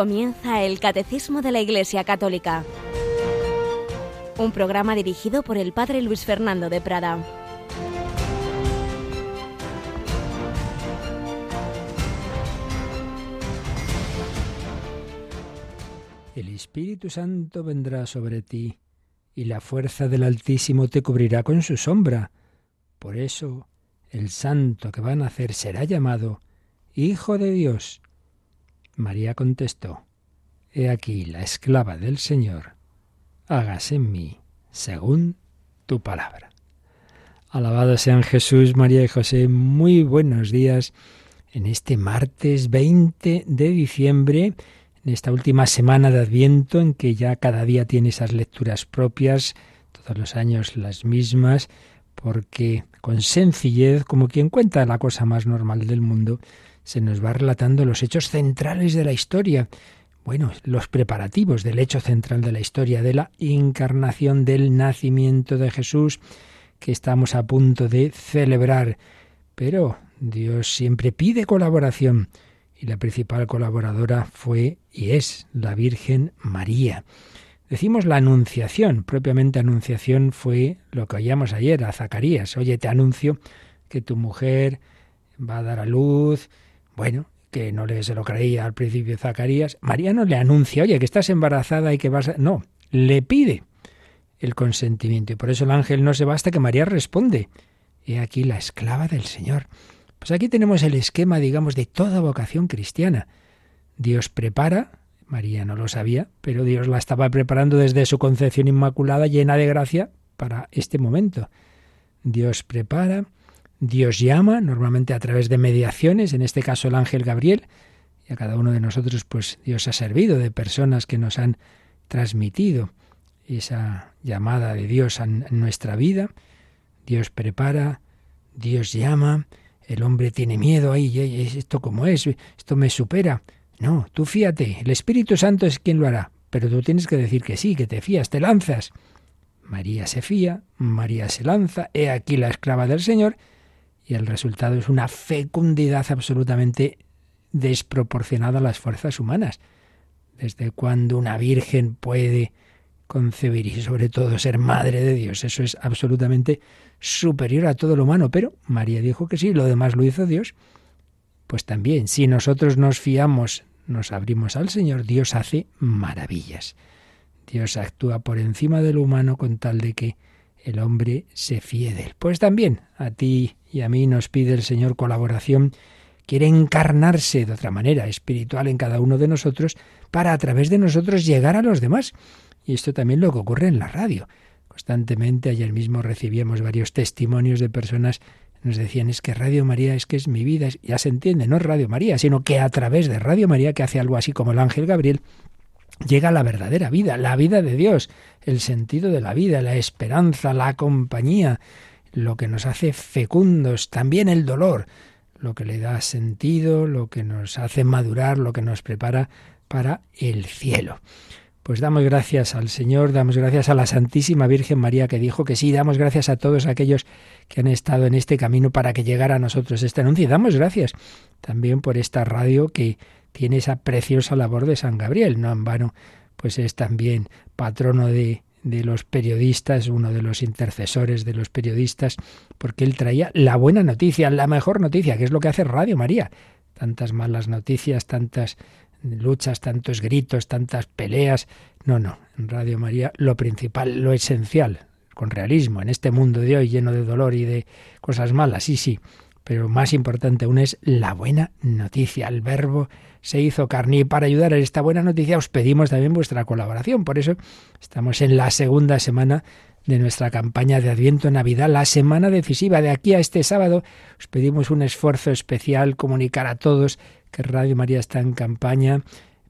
Comienza el Catecismo de la Iglesia Católica, un programa dirigido por el Padre Luis Fernando de Prada. El Espíritu Santo vendrá sobre ti, y la fuerza del Altísimo te cubrirá con su sombra. Por eso, el santo que va a nacer será llamado Hijo de Dios. María contestó, He aquí la esclava del Señor, hágase en mí según tu palabra. Alabado sean Jesús, María y José, muy buenos días en este martes 20 de diciembre, en esta última semana de Adviento en que ya cada día tiene esas lecturas propias, todos los años las mismas, porque con sencillez, como quien cuenta la cosa más normal del mundo, se nos va relatando los hechos centrales de la historia, bueno, los preparativos del hecho central de la historia, de la encarnación, del nacimiento de Jesús, que estamos a punto de celebrar. Pero Dios siempre pide colaboración y la principal colaboradora fue y es la Virgen María. Decimos la anunciación, propiamente anunciación fue lo que oíamos ayer a Zacarías. Oye, te anuncio que tu mujer va a dar a luz, bueno, que no le se lo creía al principio Zacarías. María no le anuncia, oye, que estás embarazada y que vas a... No, le pide el consentimiento. Y por eso el ángel no se va hasta que María responde. He aquí la esclava del Señor. Pues aquí tenemos el esquema, digamos, de toda vocación cristiana. Dios prepara, María no lo sabía, pero Dios la estaba preparando desde su concepción inmaculada, llena de gracia, para este momento. Dios prepara, Dios llama, normalmente a través de mediaciones, en este caso el ángel Gabriel, y a cada uno de nosotros, pues Dios ha servido de personas que nos han transmitido esa llamada de Dios en nuestra vida. Dios prepara, Dios llama, el hombre tiene miedo, ay, esto como es, esto me supera. No, tú fíate, el Espíritu Santo es quien lo hará, pero tú tienes que decir que sí, que te fías, te lanzas. María se fía, María se lanza, he aquí la esclava del Señor, y el resultado es una fecundidad absolutamente desproporcionada a las fuerzas humanas. Desde cuando una virgen puede concebir y sobre todo ser madre de Dios, eso es absolutamente superior a todo lo humano, pero María dijo que sí, lo demás lo hizo Dios. Pues también, si nosotros nos fiamos, nos abrimos al Señor, Dios hace maravillas. Dios actúa por encima de lo humano con tal de que el hombre se fíe de él. Pues también a ti y a mí nos pide el Señor colaboración, quiere encarnarse de otra manera espiritual en cada uno de nosotros para a través de nosotros llegar a los demás. Y esto también lo que ocurre en la radio. Constantemente ayer mismo recibíamos varios testimonios de personas nos decían es que Radio María es que es mi vida, ya se entiende, no es Radio María, sino que a través de Radio María, que hace algo así como el ángel Gabriel, llega la verdadera vida, la vida de Dios, el sentido de la vida, la esperanza, la compañía, lo que nos hace fecundos, también el dolor, lo que le da sentido, lo que nos hace madurar, lo que nos prepara para el cielo. Pues damos gracias al Señor, damos gracias a la Santísima Virgen María que dijo que sí, damos gracias a todos aquellos que han estado en este camino para que llegara a nosotros este anuncio y damos gracias también por esta radio que tiene esa preciosa labor de San Gabriel. No en vano, pues es también patrono de, de los periodistas, uno de los intercesores de los periodistas, porque él traía la buena noticia, la mejor noticia, que es lo que hace Radio María. Tantas malas noticias, tantas luchas, tantos gritos, tantas peleas. No, no, en Radio María lo principal, lo esencial, con realismo, en este mundo de hoy lleno de dolor y de cosas malas, sí, sí, pero más importante aún es la buena noticia, el verbo se hizo carne. Y para ayudar a esta buena noticia os pedimos también vuestra colaboración. Por eso estamos en la segunda semana de nuestra campaña de Adviento Navidad, la semana decisiva. De aquí a este sábado os pedimos un esfuerzo especial, comunicar a todos que Radio María está en campaña.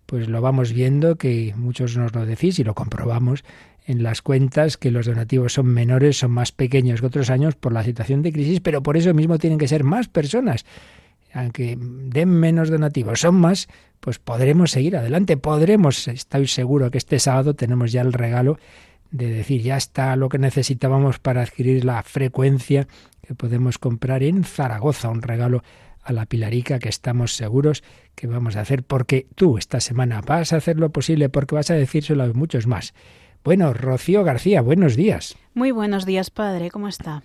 Pues lo vamos viendo, que muchos nos lo decís y lo comprobamos en las cuentas que los donativos son menores, son más pequeños que otros años por la situación de crisis, pero por eso mismo tienen que ser más personas aunque den menos donativos, son más, pues podremos seguir adelante, podremos, estoy seguro que este sábado tenemos ya el regalo de decir, ya está lo que necesitábamos para adquirir la frecuencia que podemos comprar en Zaragoza, un regalo a la Pilarica que estamos seguros que vamos a hacer porque tú esta semana vas a hacer lo posible porque vas a decírselo a muchos más. Bueno, Rocío García, buenos días. Muy buenos días, padre, ¿cómo está?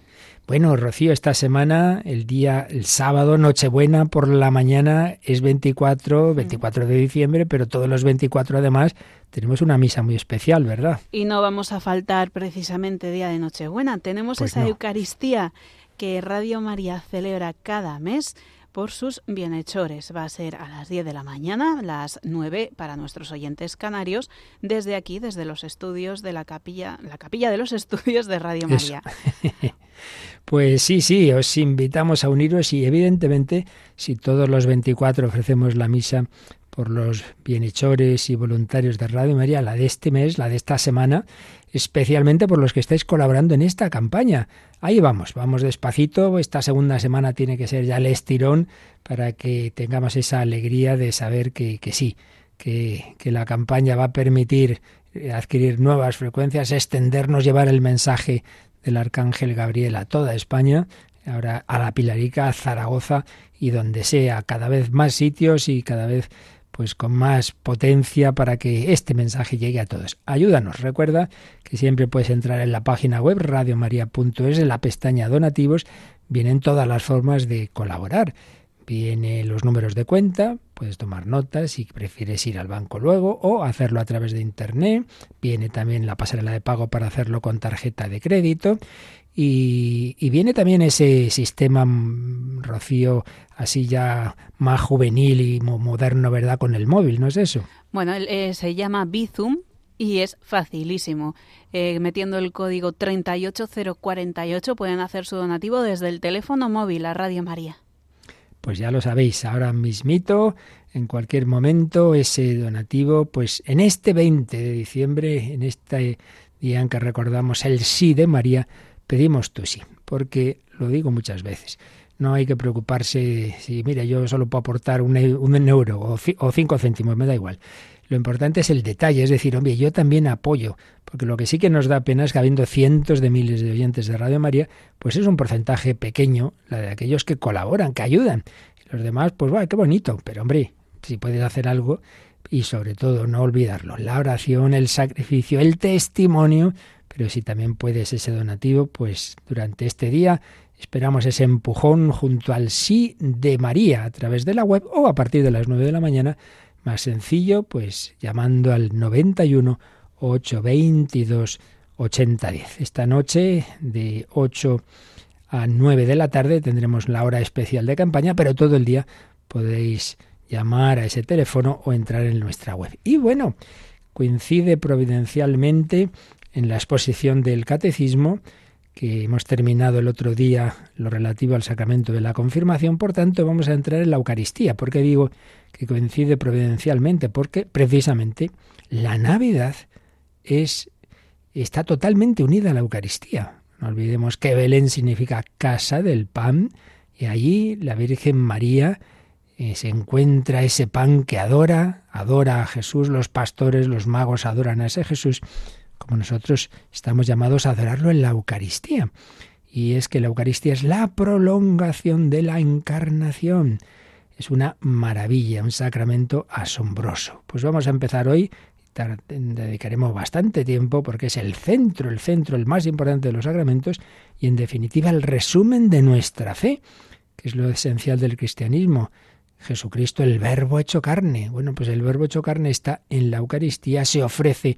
Bueno, Rocío, esta semana, el día, el sábado, Nochebuena, por la mañana, es 24, 24 de diciembre, pero todos los 24 además tenemos una misa muy especial, ¿verdad? Y no vamos a faltar precisamente día de Nochebuena. Tenemos pues esa Eucaristía que Radio María celebra cada mes por sus bienhechores. Va a ser a las 10 de la mañana, las 9 para nuestros oyentes canarios, desde aquí, desde los estudios de la capilla, la capilla de los estudios de Radio María. Pues sí, sí, os invitamos a uniros y evidentemente si todos los 24 ofrecemos la misa por los bienhechores y voluntarios de Radio María, la de este mes, la de esta semana, especialmente por los que estáis colaborando en esta campaña. Ahí vamos, vamos despacito. Esta segunda semana tiene que ser ya el estirón para que tengamos esa alegría de saber que, que sí, que, que la campaña va a permitir eh, adquirir nuevas frecuencias, extendernos, llevar el mensaje del Arcángel Gabriel a toda España, ahora a la Pilarica, a Zaragoza y donde sea, cada vez más sitios y cada vez pues con más potencia para que este mensaje llegue a todos. Ayúdanos, recuerda que siempre puedes entrar en la página web radiomaria.es, en la pestaña donativos, vienen todas las formas de colaborar. Vienen los números de cuenta, puedes tomar notas si prefieres ir al banco luego o hacerlo a través de internet. Viene también la pasarela de pago para hacerlo con tarjeta de crédito y, viene también ese sistema, mm, Rocío, así ya más juvenil y moderno, ¿verdad? Con el móvil, ¿no es eso? Bueno, eh, se llama Bizum y es facilísimo. Eh, metiendo el código 38048 pueden hacer su donativo desde el teléfono móvil a Radio María. Pues ya lo sabéis, ahora mismito, en cualquier momento, ese donativo, pues en este 20 de diciembre, en este día en que recordamos el sí de María, pedimos tú sí, porque lo digo muchas veces. No hay que preocuparse si, mira, yo solo puedo aportar un, euro o, o cinco céntimos, me da igual. Lo importante es el detalle, es decir, hombre, yo también apoyo, porque lo que sí que nos da pena es que habiendo cientos de miles de oyentes de Radio María, pues es un porcentaje pequeño, la de aquellos que colaboran, que ayudan. Los demás, pues va, qué bonito, pero hombre, si puedes hacer algo y sobre todo no olvidarlo, la oración, el sacrificio, el testimonio, pero si también puedes ese donativo, pues durante este día esperamos ese empujón junto al sí de María a través de la web o a partir de las 9 de la mañana, más sencillo, pues llamando al 91 822 8010. Esta noche de 8 a 9 de la tarde tendremos la hora especial de campaña, pero todo el día podéis llamar a ese teléfono o entrar en nuestra web. Y bueno, coincide providencialmente en la exposición del catecismo, que hemos terminado el otro día lo relativo al sacramento de la confirmación, por tanto vamos a entrar en la Eucaristía. ¿Por qué digo que coincide providencialmente? Porque precisamente la Navidad es, está totalmente unida a la Eucaristía. No olvidemos que Belén significa casa del pan y allí la Virgen María eh, se encuentra ese pan que adora, adora a Jesús, los pastores, los magos adoran a ese Jesús como nosotros estamos llamados a adorarlo en la Eucaristía. Y es que la Eucaristía es la prolongación de la encarnación. Es una maravilla, un sacramento asombroso. Pues vamos a empezar hoy dedicaremos bastante tiempo porque es el centro, el centro, el más importante de los sacramentos y en definitiva el resumen de nuestra fe, que es lo esencial del cristianismo. Jesucristo, el verbo hecho carne. Bueno, pues el verbo hecho carne está en la Eucaristía, se ofrece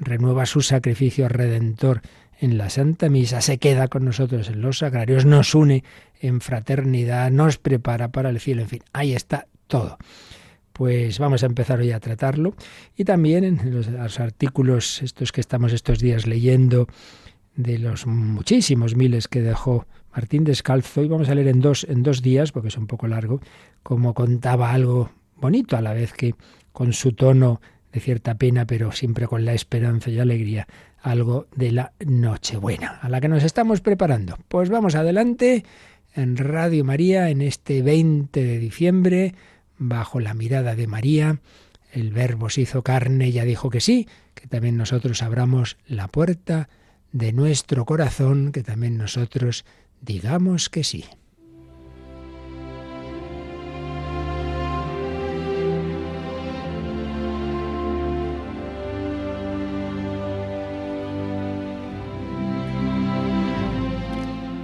renueva su sacrificio redentor en la Santa Misa, se queda con nosotros en los sagrarios, nos une en fraternidad, nos prepara para el cielo, en fin, ahí está todo. Pues vamos a empezar hoy a tratarlo y también en los, artículos estos que estamos estos días leyendo de los muchísimos miles que dejó Martín Descalzo y vamos a leer en dos en dos días porque es un poco largo como contaba algo bonito a la vez que con su tono de cierta pena, pero siempre con la esperanza y alegría, algo de la Nochebuena, a la que nos estamos preparando. Pues vamos adelante en Radio María en este 20 de diciembre, bajo la mirada de María. El Verbo se hizo carne, ya dijo que sí, que también nosotros abramos la puerta de nuestro corazón, que también nosotros digamos que sí.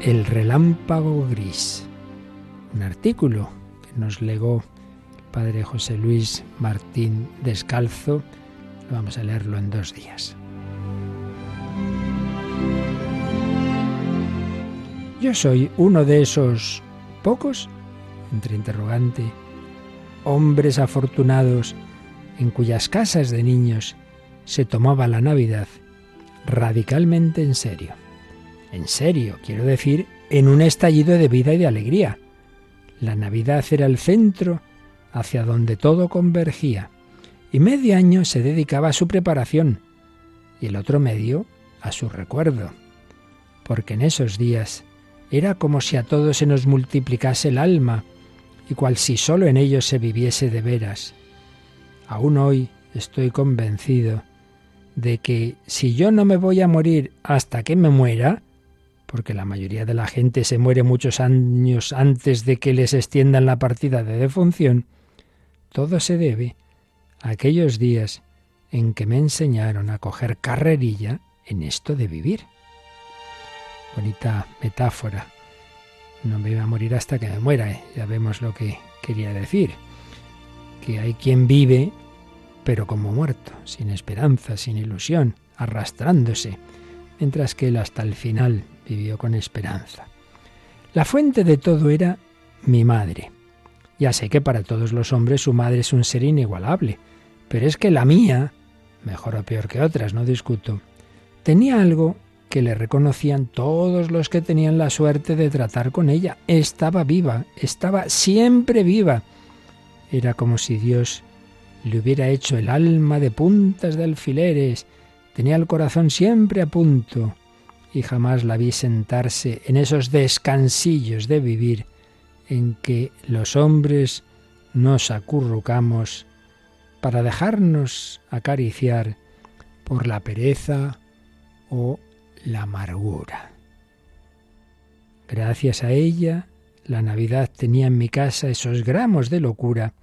El relámpago gris, un artículo que nos legó el padre José Luis Martín Descalzo. Vamos a leerlo en dos días. Yo soy uno de esos pocos, entre interrogante, hombres afortunados en cuyas casas de niños se tomaba la Navidad radicalmente en serio. En serio, quiero decir, en un estallido de vida y de alegría. La Navidad era el centro hacia donde todo convergía, y medio año se dedicaba a su preparación, y el otro medio a su recuerdo, porque en esos días era como si a todos se nos multiplicase el alma, y cual si sólo en ellos se viviese de veras. Aún hoy estoy convencido de que si yo no me voy a morir hasta que me muera, porque la mayoría de la gente se muere muchos años antes de que les extiendan la partida de defunción, todo se debe a aquellos días en que me enseñaron a coger carrerilla en esto de vivir. Bonita metáfora. No me voy a morir hasta que me muera, ¿eh? ya vemos lo que quería decir. Que hay quien vive pero como muerto, sin esperanza, sin ilusión, arrastrándose, mientras que él hasta el final vivió con esperanza. La fuente de todo era mi madre. Ya sé que para todos los hombres su madre es un ser inigualable, pero es que la mía, mejor o peor que otras, no discuto, tenía algo que le reconocían todos los que tenían la suerte de tratar con ella. Estaba viva, estaba siempre viva. Era como si Dios le hubiera hecho el alma de puntas de alfileres, tenía el corazón siempre a punto, y jamás la vi sentarse en esos descansillos de vivir en que los hombres nos acurrucamos para dejarnos acariciar por la pereza o la amargura. Gracias a ella, la Navidad tenía en mi casa esos gramos de locura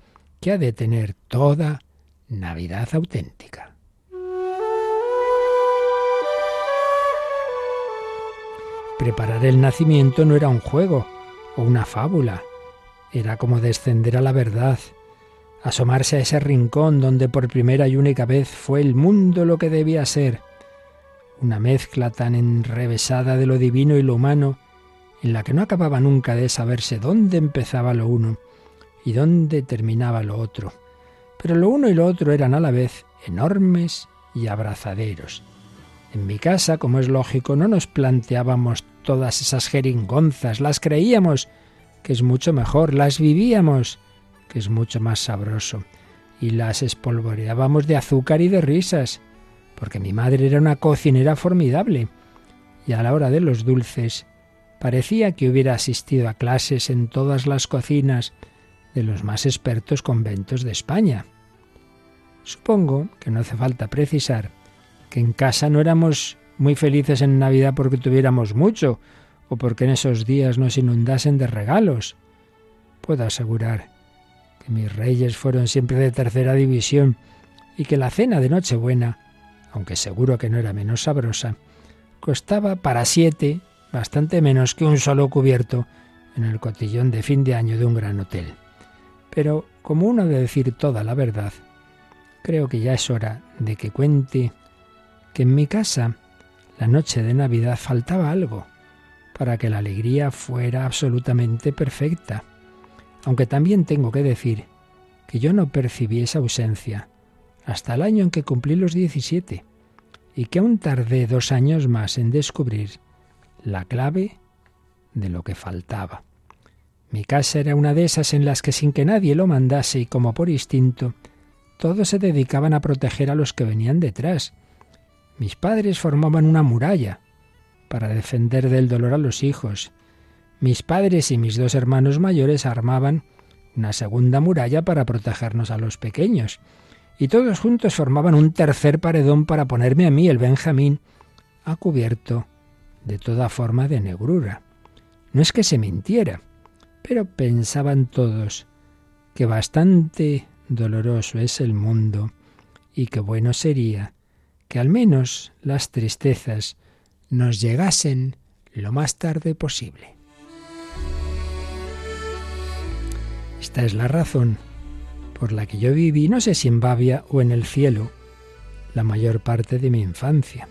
que ha de tener toda Navidad auténtica. Preparar el nacimiento no era un juego o una fábula, era como descender a la verdad, asomarse a ese rincón donde por primera y única vez fue el mundo lo que debía ser, una mezcla tan enrevesada de lo divino y lo humano, en la que no acababa nunca de saberse dónde empezaba lo uno y dónde terminaba lo otro. Pero lo uno y lo otro eran a la vez enormes y abrazaderos. En mi casa, como es lógico, no nos planteábamos todas esas jeringonzas, las creíamos, que es mucho mejor, las vivíamos, que es mucho más sabroso, y las espolvoreábamos de azúcar y de risas, porque mi madre era una cocinera formidable, y a la hora de los dulces parecía que hubiera asistido a clases en todas las cocinas, de los más expertos conventos de España. Supongo que no hace falta precisar que en casa no éramos muy felices en Navidad porque tuviéramos mucho o porque en esos días nos inundasen de regalos. Puedo asegurar que mis reyes fueron siempre de tercera división y que la cena de Nochebuena, aunque seguro que no era menos sabrosa, costaba para siete bastante menos que un solo cubierto en el cotillón de fin de año de un gran hotel. Pero como uno de decir toda la verdad, creo que ya es hora de que cuente que en mi casa la noche de Navidad faltaba algo para que la alegría fuera absolutamente perfecta. Aunque también tengo que decir que yo no percibí esa ausencia hasta el año en que cumplí los 17 y que aún tardé dos años más en descubrir la clave de lo que faltaba. Mi casa era una de esas en las que sin que nadie lo mandase y como por instinto, todos se dedicaban a proteger a los que venían detrás. Mis padres formaban una muralla para defender del dolor a los hijos. Mis padres y mis dos hermanos mayores armaban una segunda muralla para protegernos a los pequeños. Y todos juntos formaban un tercer paredón para ponerme a mí, el Benjamín, a cubierto de toda forma de negrura. No es que se mintiera, pero pensaban todos que bastante doloroso es el mundo y que bueno sería que al menos las tristezas nos llegasen lo más tarde posible. Esta es la razón por la que yo viví, no sé si en Bavia o en el cielo, la mayor parte de mi infancia.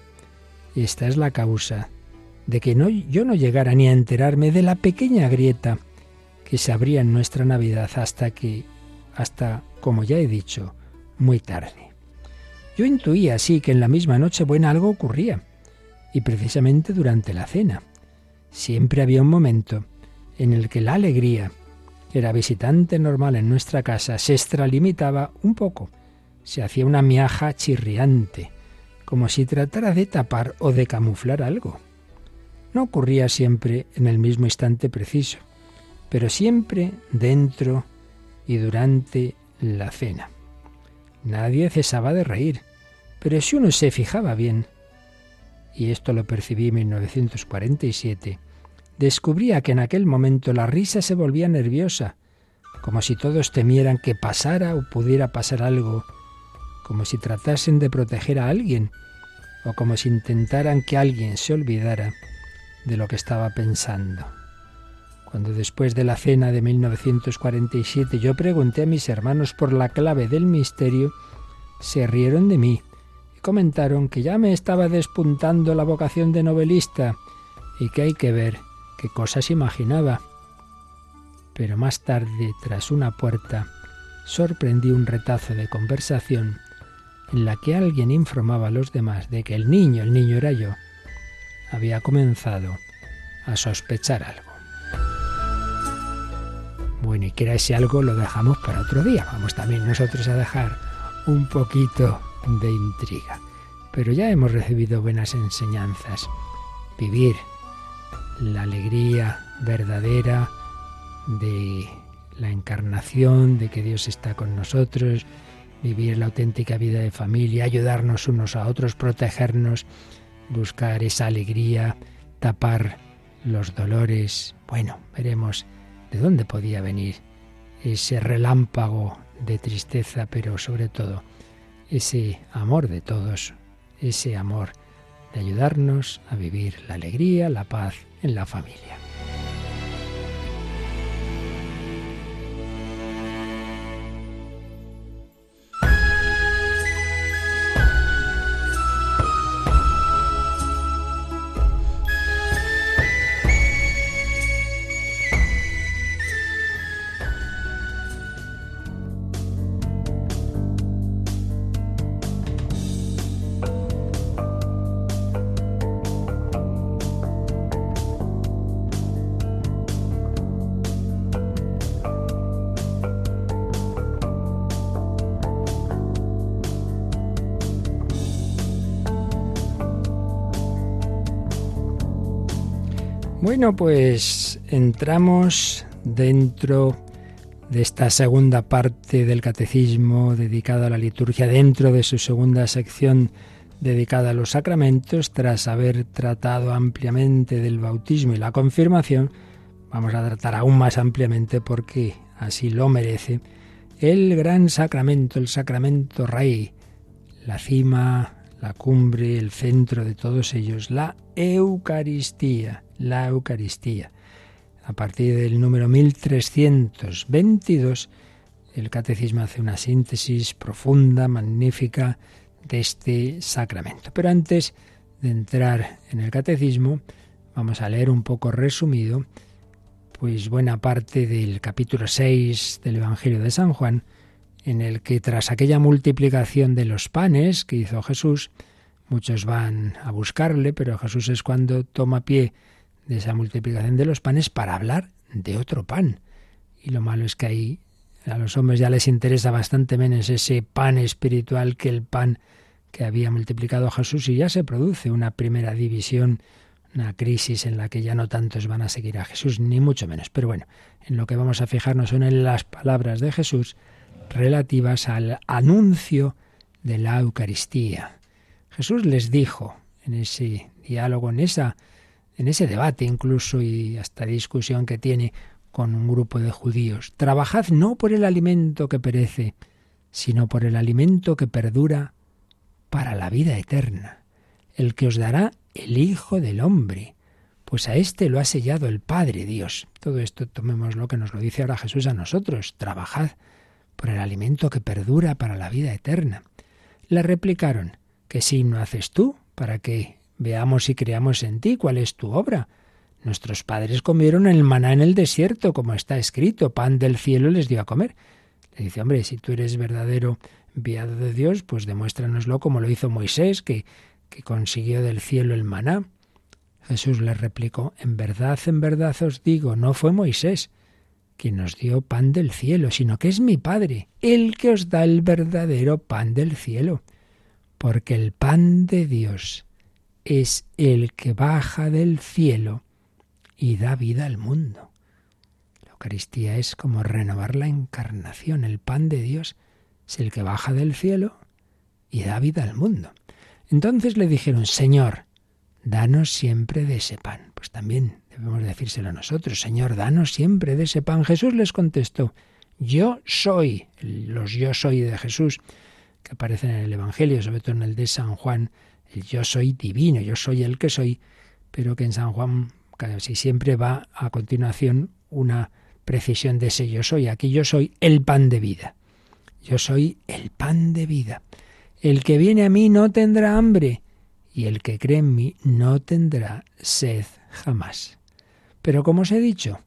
Y esta es la causa de que yo no llegara ni a enterarme de la pequeña grieta que se abría en nuestra Navidad hasta que, hasta, como ya he dicho, muy tarde. Yo intuía así que en la misma noche buena algo ocurría, y precisamente durante la cena. Siempre había un momento en el que la alegría, que era visitante normal en nuestra casa, se extralimitaba un poco, se hacía una miaja chirriante, como si tratara de tapar o de camuflar algo. No ocurría siempre en el mismo instante preciso, pero siempre dentro y durante la cena. Nadie cesaba de reír, pero si uno se fijaba bien, y esto lo percibí en 1947, descubría que en aquel momento la risa se volvía nerviosa, como si todos temieran que pasara o pudiera pasar algo, como si tratasen de proteger a alguien, o como si intentaran que alguien se olvidara de lo que estaba pensando. Cuando después de la cena de 1947 yo pregunté a mis hermanos por la clave del misterio, se rieron de mí y comentaron que ya me estaba despuntando la vocación de novelista y que hay que ver qué cosas imaginaba. Pero más tarde, tras una puerta, sorprendí un retazo de conversación en la que alguien informaba a los demás de que el niño, el niño era yo, había comenzado a sospechar algo. Bueno, y que era ese algo lo dejamos para otro día. Vamos también nosotros a dejar un poquito de intriga. Pero ya hemos recibido buenas enseñanzas. Vivir la alegría verdadera de la encarnación, de que Dios está con nosotros, vivir la auténtica vida de familia, ayudarnos unos a otros, protegernos, buscar esa alegría, tapar los dolores. Bueno, veremos de dónde podía venir ese relámpago de tristeza, pero sobre todo ese amor de todos, ese amor de ayudarnos a vivir la alegría, la paz en la familia. Bueno, pues entramos dentro de esta segunda parte del catecismo dedicada a la liturgia, dentro de su segunda sección dedicada a los sacramentos, tras haber tratado ampliamente del bautismo y la confirmación, vamos a tratar aún más ampliamente porque así lo merece el gran sacramento, el sacramento rey, la cima, la cumbre, el centro de todos ellos, la Eucaristía la Eucaristía. A partir del número 1322, el Catecismo hace una síntesis profunda, magnífica, de este sacramento. Pero antes de entrar en el Catecismo, vamos a leer un poco resumido, pues buena parte del capítulo 6 del Evangelio de San Juan, en el que tras aquella multiplicación de los panes que hizo Jesús, muchos van a buscarle, pero Jesús es cuando toma pie de esa multiplicación de los panes para hablar de otro pan. Y lo malo es que ahí a los hombres ya les interesa bastante menos ese pan espiritual que el pan que había multiplicado Jesús y ya se produce una primera división, una crisis en la que ya no tantos van a seguir a Jesús, ni mucho menos. Pero bueno, en lo que vamos a fijarnos son en las palabras de Jesús relativas al anuncio de la Eucaristía. Jesús les dijo en ese diálogo, en esa en ese debate incluso y hasta discusión que tiene con un grupo de judíos. Trabajad no por el alimento que perece, sino por el alimento que perdura para la vida eterna, el que os dará el Hijo del Hombre, pues a éste lo ha sellado el Padre Dios. Todo esto tomemos lo que nos lo dice ahora Jesús a nosotros. Trabajad por el alimento que perdura para la vida eterna. Le replicaron, ¿qué signo haces tú para que veamos y creamos en ti cuál es tu obra? Nuestros padres comieron el maná en el desierto, como está escrito, pan del cielo les dio a comer. Le dice, hombre, si tú eres verdadero enviado de Dios, pues demuéstranoslo como lo hizo Moisés, que, que consiguió del cielo el maná. Jesús le replicó, En verdad, en verdad os digo, no fue Moisés quien nos dio pan del cielo, sino que es mi Padre, el que os da el verdadero pan del cielo. Porque el pan de Dios es el que baja del cielo y da vida al mundo. La Eucaristía es como renovar la encarnación. El pan de Dios es el que baja del cielo y da vida al mundo. Entonces le dijeron, Señor, danos siempre de ese pan. Pues también debemos decírselo a nosotros, Señor, danos siempre de ese pan. Jesús les contestó, yo soy, los yo soy de Jesús, que aparecen en el Evangelio, sobre todo en el de San Juan, yo soy divino, yo soy el que soy, pero que en San Juan casi siempre va a continuación una precisión de ese yo soy. Aquí yo soy el pan de vida. Yo soy el pan de vida. El que viene a mí no tendrá hambre y el que cree en mí no tendrá sed jamás. Pero como os he dicho,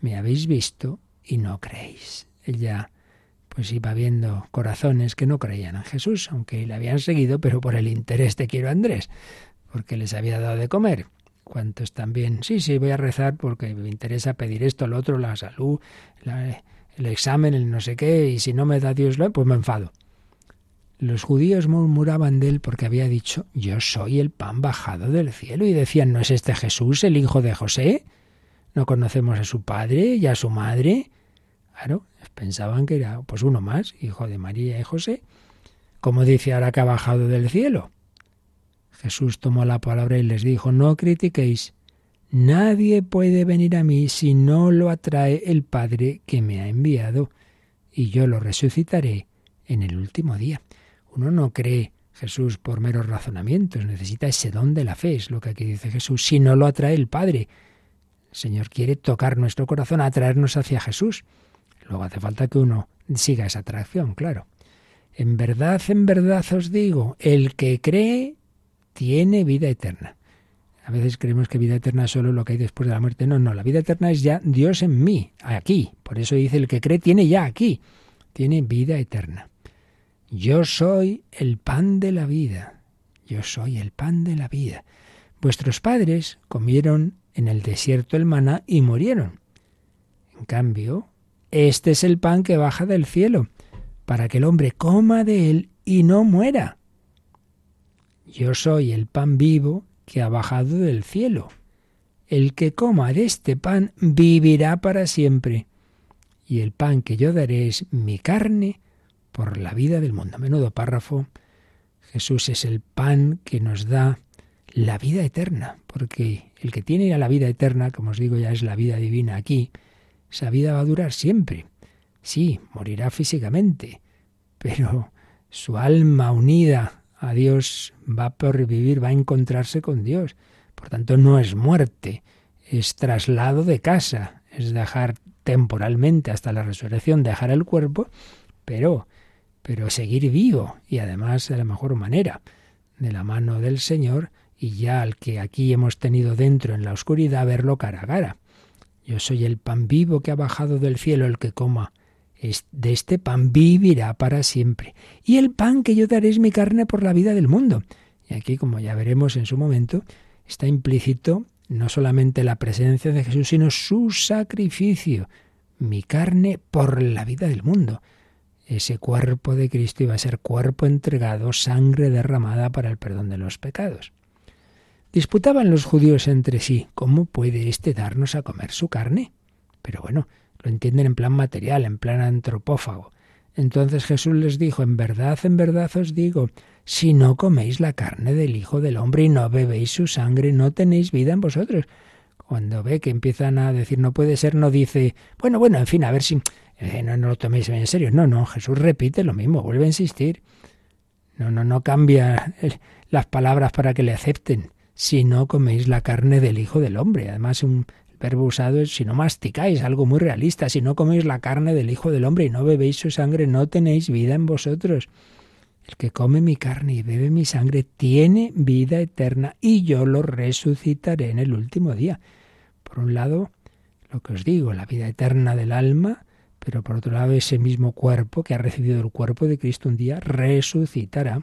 me habéis visto y no creéis. Ella pues iba viendo corazones que no creían en Jesús, aunque le habían seguido, pero por el interés de quiero Andrés, porque les había dado de comer. ¿Cuántos también? Sí, sí, voy a rezar porque me interesa pedir esto, lo otro, la salud, el examen, el no sé qué, y si no me da Dios, pues me enfado. Los judíos murmuraban de él porque había dicho, yo soy el pan bajado del cielo, y decían, ¿no es este Jesús, el hijo de José? ¿No conocemos a su padre y a su madre? Claro, pensaban que era pues uno más, hijo de María y José. ¿Cómo dice ahora que ha bajado del cielo? Jesús tomó la palabra y les dijo, no critiquéis. Nadie puede venir a mí si no lo atrae el Padre que me ha enviado, y yo lo resucitaré en el último día. Uno no cree Jesús por meros razonamientos, necesita ese don de la fe, es lo que aquí dice Jesús, si no lo atrae el Padre. El Señor quiere tocar nuestro corazón, atraernos hacia Jesús. Luego hace falta que uno siga esa atracción, claro. En verdad, en verdad os digo, el que cree tiene vida eterna. A veces creemos que vida eterna es solo lo que hay después de la muerte. No, no, la vida eterna es ya Dios en mí, aquí. Por eso dice el que cree tiene ya aquí, tiene vida eterna. Yo soy el pan de la vida. Yo soy el pan de la vida. Vuestros padres comieron en el desierto el maná y murieron. En cambio, este es el pan que baja del cielo, para que el hombre coma de él y no muera. Yo soy el pan vivo que ha bajado del cielo. El que coma de este pan vivirá para siempre. Y el pan que yo daré es mi carne por la vida del mundo. Menudo párrafo. Jesús es el pan que nos da la vida eterna, porque el que tiene ya la vida eterna, como os digo, ya es la vida divina aquí, esa vida va a durar siempre. Sí, morirá físicamente, pero su alma unida a Dios va por vivir, va a encontrarse con Dios. Por tanto, no es muerte, es traslado de casa, es dejar temporalmente hasta la resurrección, dejar el cuerpo, pero pero seguir vivo y además de la mejor manera, de la mano del Señor y ya al que aquí hemos tenido dentro en la oscuridad verlo cara a cara. Yo soy el pan vivo que ha bajado del cielo, el que coma de este pan vivirá para siempre. Y el pan que yo daré es mi carne por la vida del mundo. Y aquí, como ya veremos en su momento, está implícito no solamente la presencia de Jesús, sino su sacrificio, mi carne por la vida del mundo. Ese cuerpo de Cristo iba a ser cuerpo entregado, sangre derramada para el perdón de los pecados. Disputaban los judíos entre sí, ¿cómo puede éste darnos a comer su carne? Pero bueno, lo entienden en plan material, en plan antropófago. Entonces Jesús les dijo, en verdad, en verdad os digo, si no coméis la carne del Hijo del Hombre y no bebéis su sangre, no tenéis vida en vosotros. Cuando ve que empiezan a decir no puede ser, no dice, bueno, bueno, en fin, a ver si eh, no, no lo toméis en serio. No, no, Jesús repite lo mismo, vuelve a insistir. No, no, no cambia las palabras para que le acepten, si no coméis la carne del Hijo del Hombre. Además, un verbo usado es si no masticáis, algo muy realista, si no coméis la carne del Hijo del Hombre y no bebéis su sangre, no tenéis vida en vosotros. El que come mi carne y bebe mi sangre tiene vida eterna y yo lo resucitaré en el último día. Por un lado, lo que os digo, la vida eterna del alma, pero por otro lado ese mismo cuerpo que ha recibido el cuerpo de Cristo un día resucitará.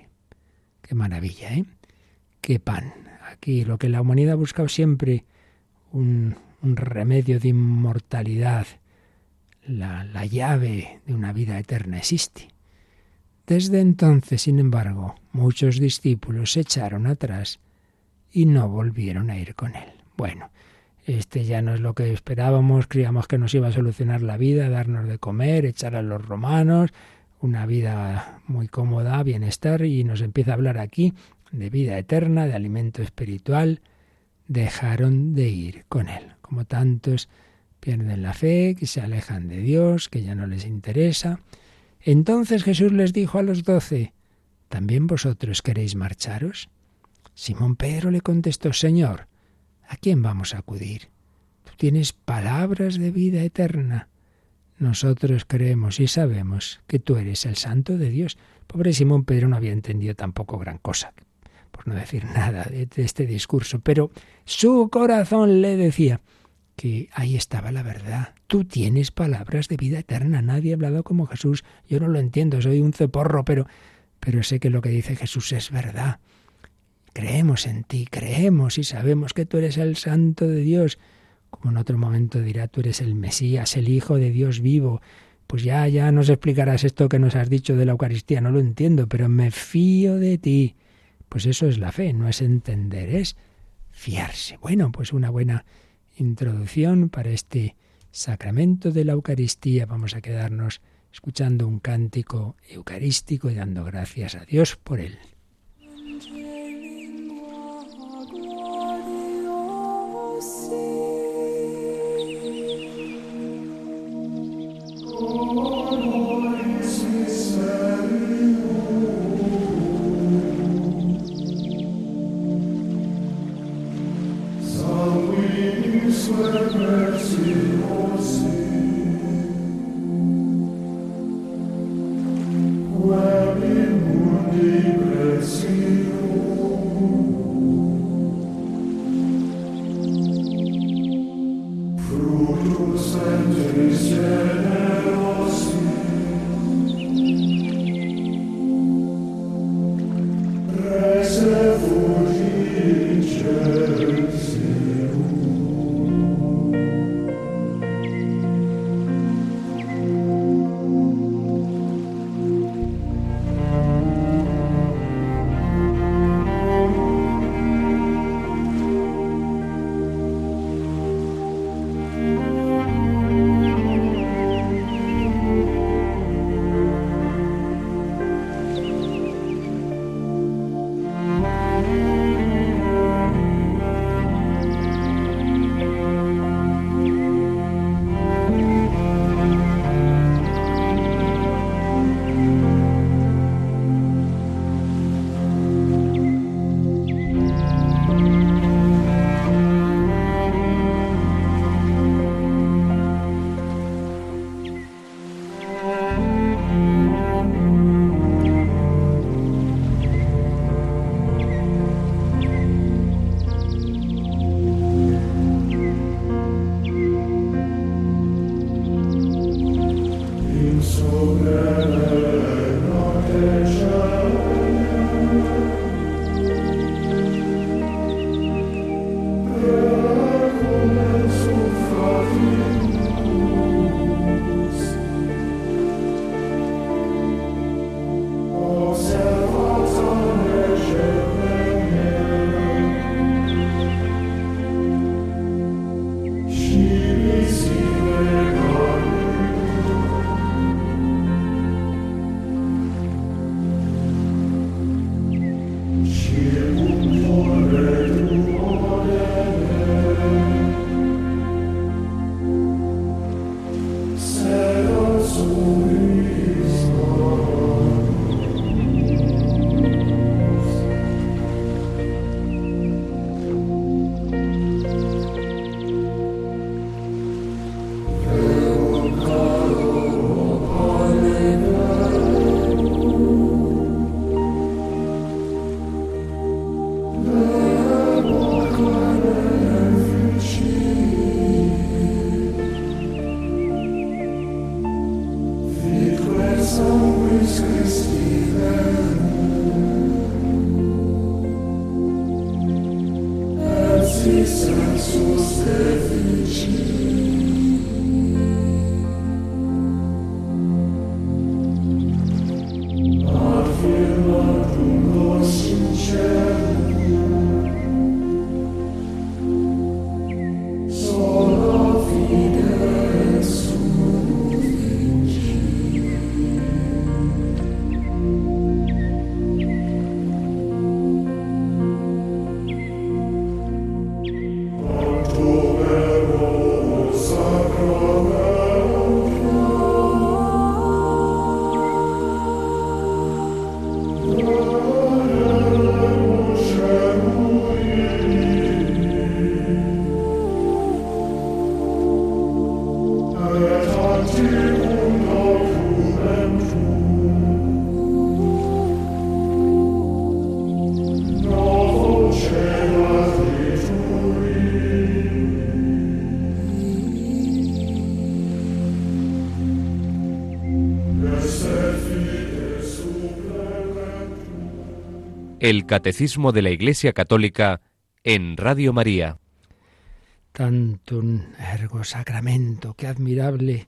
Qué maravilla, ¿eh? Qué pan. Aquí lo que la humanidad ha buscado siempre, un, remedio de inmortalidad, la, la llave de una vida eterna existe. Desde entonces, sin embargo, muchos discípulos se echaron atrás y no volvieron a ir con él. Bueno, este ya no es lo que esperábamos, creíamos que nos iba a solucionar la vida, darnos de comer, echar a los romanos, una vida muy cómoda, bienestar, y nos empieza a hablar aquí de vida eterna, de alimento espiritual. Dejaron de ir con él, como tantos pierden la fe, que se alejan de Dios, que ya no les interesa. Entonces Jesús les dijo a los doce, ¿también vosotros queréis marcharos? Simón Pedro le contestó, Señor, ¿a quién vamos a acudir? Tú tienes palabras de vida eterna. Nosotros creemos y sabemos que tú eres el santo de Dios. Pobre Simón Pedro no había entendido tampoco gran cosa, por no decir nada de este discurso, pero su corazón le decía, que ahí estaba la verdad. Tú tienes palabras de vida eterna. Nadie ha hablado como Jesús. Yo no lo entiendo, soy un ceporro, pero, pero sé que lo que dice Jesús es verdad. Creemos en ti, creemos y sabemos que tú eres el Santo de Dios. Como en otro momento dirá, tú eres el Mesías, el Hijo de Dios vivo. Pues ya, ya nos explicarás esto que nos has dicho de la Eucaristía, no lo entiendo, pero me fío de ti. Pues eso es la fe, no es entender, es fiarse. Bueno, pues una buena introducción para este sacramento de la Eucaristía. Vamos a quedarnos escuchando un cántico eucarístico y dando gracias a Dios por él. Mercy, mercy, mercy. El Catecismo de la Iglesia Católica en Radio María. Tanto un ergo sacramento, qué admirable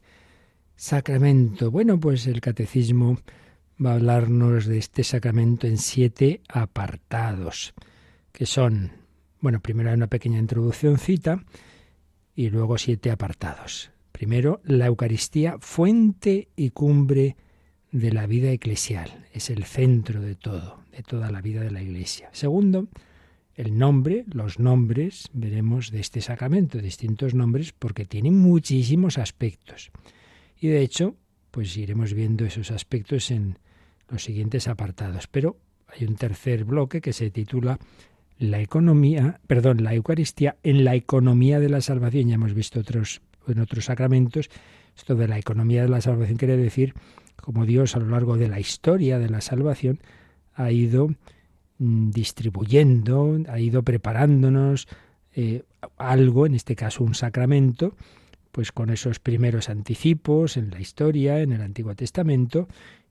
sacramento. Bueno, pues el Catecismo va a hablarnos de este sacramento en siete apartados, que son, bueno, primero hay una pequeña introduccióncita y luego siete apartados. Primero, la Eucaristía, fuente y cumbre de la vida eclesial, es el centro de todo de toda la vida de la Iglesia. Segundo, el nombre, los nombres, veremos de este sacramento, distintos nombres, porque tiene muchísimos aspectos. Y de hecho, pues iremos viendo esos aspectos en los siguientes apartados. Pero hay un tercer bloque que se titula La economía, perdón, la Eucaristía en la economía de la salvación. Ya hemos visto otros en otros sacramentos. Esto de la economía de la salvación quiere decir como Dios a lo largo de la historia de la salvación ha ido mm, distribuyendo, ha ido preparándonos eh, algo, en este caso un sacramento, pues con esos primeros anticipos en la historia, en el Antiguo Testamento,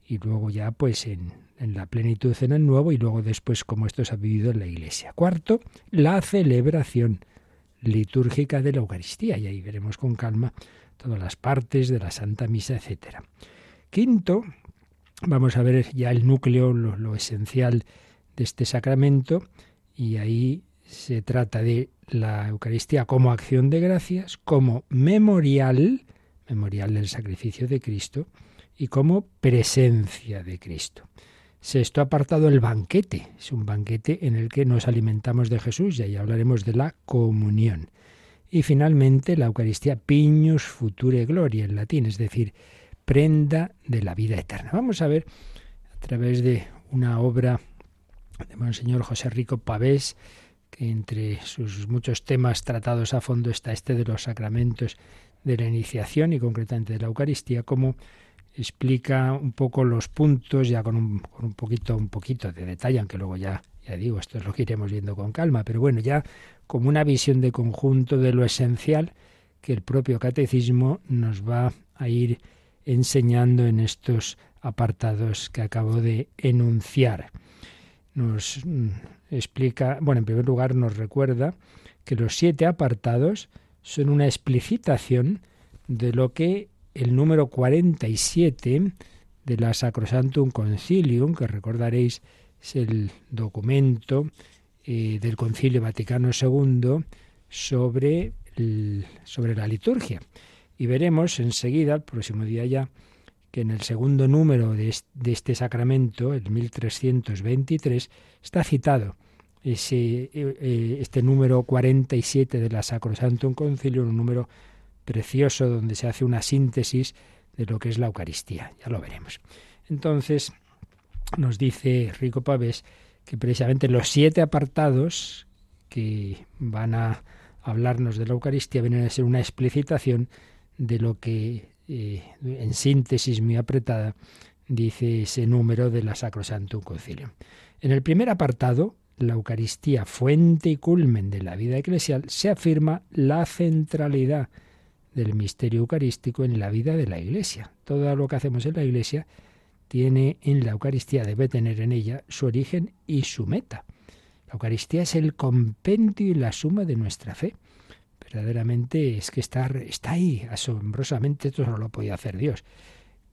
y luego ya pues en, en la plenitud en el Nuevo, y luego después como esto se ha vivido en la Iglesia. Cuarto, la celebración litúrgica de la Eucaristía, y ahí veremos con calma todas las partes de la Santa Misa, etcétera. Quinto, vamos a ver ya el núcleo, lo, esencial de este sacramento, y ahí se trata de la Eucaristía como acción de gracias, como memorial, memorial del sacrificio de Cristo, y como presencia de Cristo. Sexto apartado, el banquete. Es un banquete en el que nos alimentamos de Jesús y ahí hablaremos de la comunión. Y finalmente la Eucaristía piñus future gloria en latín, es decir, prenda de la vida eterna. Vamos a ver a través de una obra de Monseñor José Rico Pavés, que entre sus muchos temas tratados a fondo está este de los sacramentos de la iniciación y concretamente de la Eucaristía, como explica un poco los puntos ya con un, un poquito un poquito de detalle, aunque luego ya ya digo, esto es lo que iremos viendo con calma, pero bueno, ya como una visión de conjunto de lo esencial que el propio catecismo nos va a ir enseñando en estos apartados que acabo de enunciar. Nos mm, explica, bueno, en primer lugar nos recuerda que los siete apartados son una explicitación de lo que el número 47 de la Sacrosantum Concilium, que recordaréis es el documento eh, del Concilio Vaticano II sobre, sobre la liturgia. Y veremos enseguida, el próximo día ya, que en el segundo número de este, sacramento, el 1323, está citado ese, eh, eh, este número 47 de la Sacrosantum Concilio, un número precioso donde se hace una síntesis de lo que es la Eucaristía. Ya lo veremos. Entonces, nos dice Rico Pavés que precisamente los siete apartados que van a hablarnos de la Eucaristía vienen a ser una explicitación de lo que, eh, en síntesis muy apretada, dice ese número de la Sacrosantum Concilium. En el primer apartado, la Eucaristía, fuente y culmen de la vida eclesial, se afirma la centralidad del misterio eucarístico en la vida de la Iglesia. Todo lo que hacemos en la Iglesia tiene en la Eucaristía, debe tener en ella su origen y su meta. La Eucaristía es el compendio y la suma de nuestra fe. Verdaderamente es que está, está ahí, asombrosamente, esto solo lo podía hacer Dios.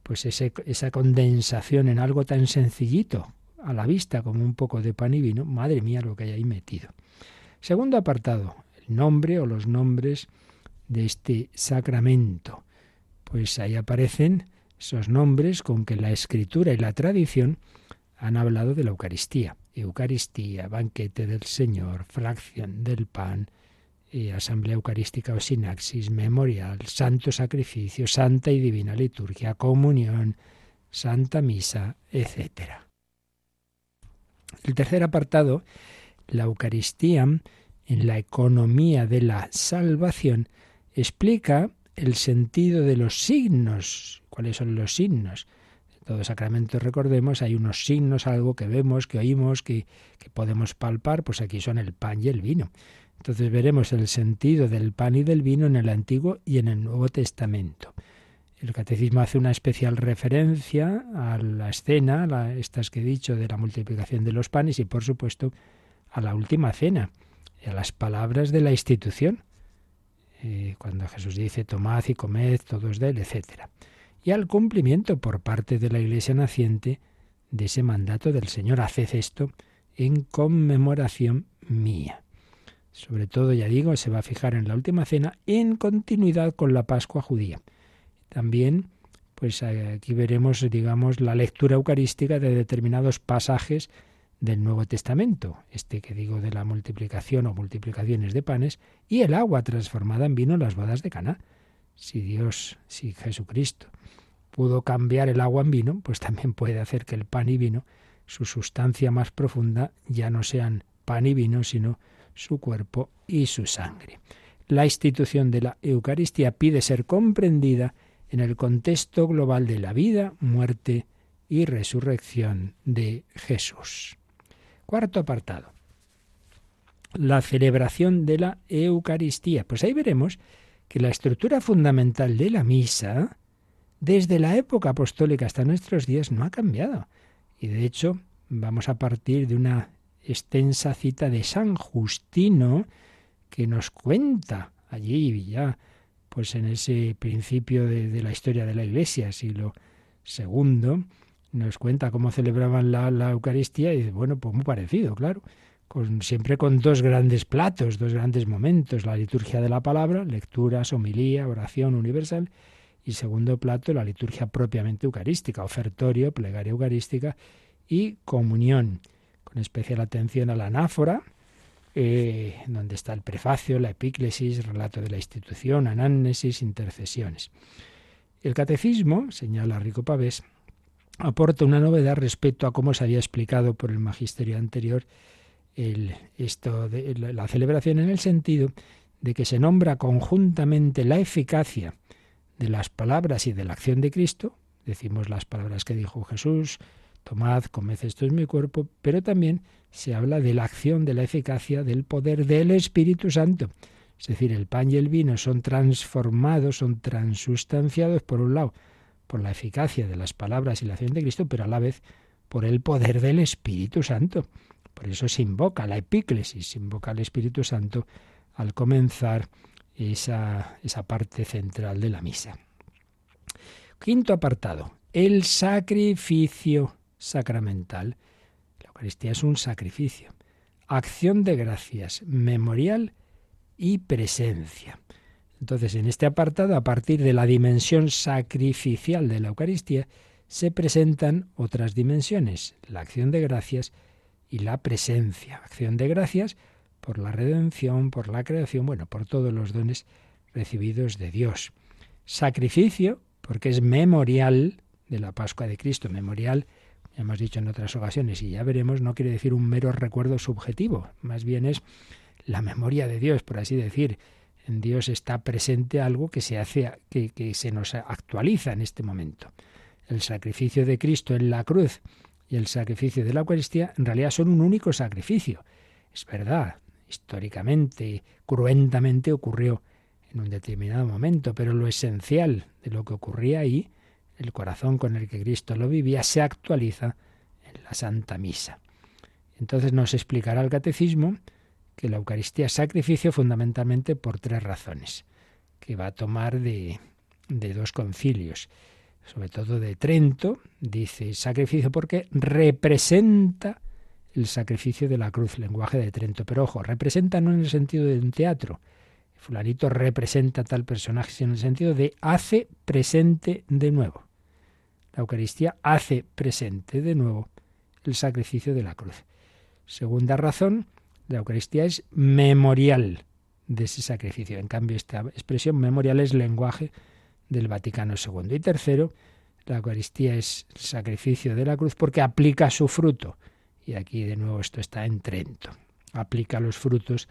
Pues esa condensación en algo tan sencillito, a la vista, como un poco de pan y vino, madre mía lo que hay ahí metido. Segundo apartado, el nombre o los nombres de este sacramento. Pues ahí aparecen esos nombres con que la escritura y la tradición han hablado de la Eucaristía. Eucaristía, banquete del Señor, fracción del pan, asamblea eucarística o sinaxis, memorial, santo sacrificio, santa y divina liturgia, comunión, santa misa, etc. El tercer apartado, la Eucaristía en la economía de la salvación, explica el sentido de los signos. ¿Cuáles son los signos? En todo sacramento, recordemos, hay unos signos, algo que vemos, que oímos, que, que podemos palpar, pues aquí son el pan y el vino. Entonces veremos el sentido del pan y del vino en el Antiguo y en el Nuevo Testamento. El catecismo hace una especial referencia a la escena, a estas que he dicho, de la multiplicación de los panes y, por supuesto, a la última cena, y a las palabras de la institución. Eh, cuando Jesús dice tomad y comed todos de él, etc. Y al cumplimiento por parte de la Iglesia naciente de ese mandato del Señor, haced esto en conmemoración mía. Sobre todo, ya digo, se va a fijar en la última cena en continuidad con la Pascua judía. También, pues aquí veremos, digamos, la lectura eucarística de determinados pasajes del Nuevo Testamento, este que digo de la multiplicación o multiplicaciones de panes, y el agua transformada en vino en las bodas de Caná. Si Dios, si Jesucristo pudo cambiar el agua en vino, pues también puede hacer que el pan y vino, su sustancia más profunda, ya no sean pan y vino, sino su cuerpo y su sangre. La institución de la Eucaristía pide ser comprendida en el contexto global de la vida, muerte y resurrección de Jesús. Cuarto apartado. La celebración de la Eucaristía. Pues ahí veremos que la estructura fundamental de la misa, desde la época apostólica hasta nuestros días, no ha cambiado. Y de hecho, vamos a partir de una extensa cita de San Justino que nos cuenta allí ya, pues en ese principio de, la historia de la Iglesia, siglo segundo, nos cuenta cómo celebraban la, Eucaristía y dice, bueno, pues muy parecido, claro, con, siempre con dos grandes platos, dos grandes momentos, la liturgia de la palabra, lectura, homilía, oración universal, y segundo plato, la liturgia propiamente eucarística, ofertorio, plegaria eucarística y comunión, con especial atención a la anáfora, eh, donde está el prefacio, la epíclesis, relato de la institución, anánesis, intercesiones. El catecismo, señala Rico Pavés, aporta una novedad respecto a cómo se había explicado por el magisterio anterior el, esto de la celebración en el sentido de que se nombra conjuntamente la eficacia de las palabras y de la acción de Cristo, decimos las palabras que dijo Jesús, tomad, comed, esto es mi cuerpo, pero también se habla de la acción, de la eficacia, del poder del Espíritu Santo. Es decir, el pan y el vino son transformados, son transustanciados, por un lado, por la eficacia de las palabras y la acción de Cristo, pero a la vez por el poder del Espíritu Santo. Por eso se invoca la epíclesis, se invoca al Espíritu Santo al comenzar esa, esa parte central de la misa. Quinto apartado, el sacrificio sacramental. La Eucaristía es un sacrificio, acción de gracias, memorial y presencia. Entonces, en este apartado, a partir de la dimensión sacrificial de la Eucaristía, se presentan otras dimensiones, la acción de gracias y la presencia. Acción de gracias por la redención, por la creación, bueno, por todos los dones recibidos de Dios. Sacrificio, porque es memorial de la Pascua de Cristo, memorial, hemos dicho en otras ocasiones, y ya veremos, no quiere decir un mero recuerdo subjetivo, más bien es la memoria de Dios, por así decir, en Dios está presente algo que se hace, que, que se nos actualiza en este momento. El sacrificio de Cristo en la cruz y el sacrificio de la Eucaristía en realidad son un único sacrificio. Es verdad, históricamente, cruentamente ocurrió en un determinado momento, pero lo esencial de lo que ocurría ahí, el corazón con el que Cristo lo vivía, se actualiza en la Santa Misa. Entonces nos explicará el catecismo que la Eucaristía es sacrificio fundamentalmente por tres razones, que va a tomar de, de dos concilios, sobre todo de Trento, dice sacrificio porque representa el sacrificio de la cruz, lenguaje de Trento. Pero ojo, representa no en el sentido de un teatro, fulanito representa tal personaje, sino en el sentido de hace presente de nuevo. La Eucaristía hace presente de nuevo el sacrificio de la cruz. Segunda razón, la Eucaristía es memorial de ese sacrificio. En cambio, esta expresión memorial es lenguaje del Vaticano II. Y tercero, la Eucaristía es el sacrificio de la cruz porque aplica su fruto. Y aquí de nuevo esto está en Trento. Aplica los frutos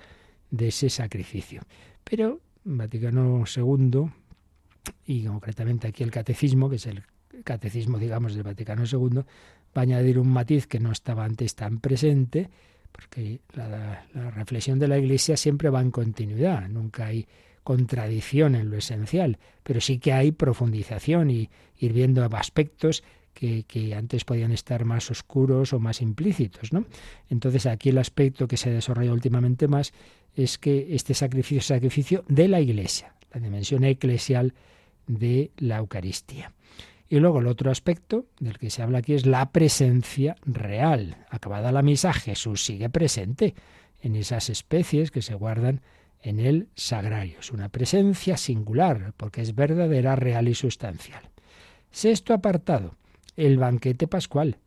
de ese sacrificio. Pero Vaticano II, y concretamente aquí el catecismo, que es el catecismo, digamos, del Vaticano II, va a añadir un matiz que no estaba antes tan presente, porque la, reflexión de la Iglesia siempre va en continuidad, nunca hay contradicción en lo esencial, pero sí que hay profundización y ir viendo aspectos que, antes podían estar más oscuros o más implícitos. ¿no? Entonces aquí el aspecto que se ha desarrollado últimamente más es que este sacrificio es sacrificio de la Iglesia, la dimensión eclesial de la Eucaristía. Y luego el otro aspecto del que se habla aquí es la presencia real. Acabada la misa, Jesús sigue presente en esas especies que se guardan en el sagrario. Es una presencia singular, porque es verdadera, real y sustancial. Sexto apartado, el banquete pascual.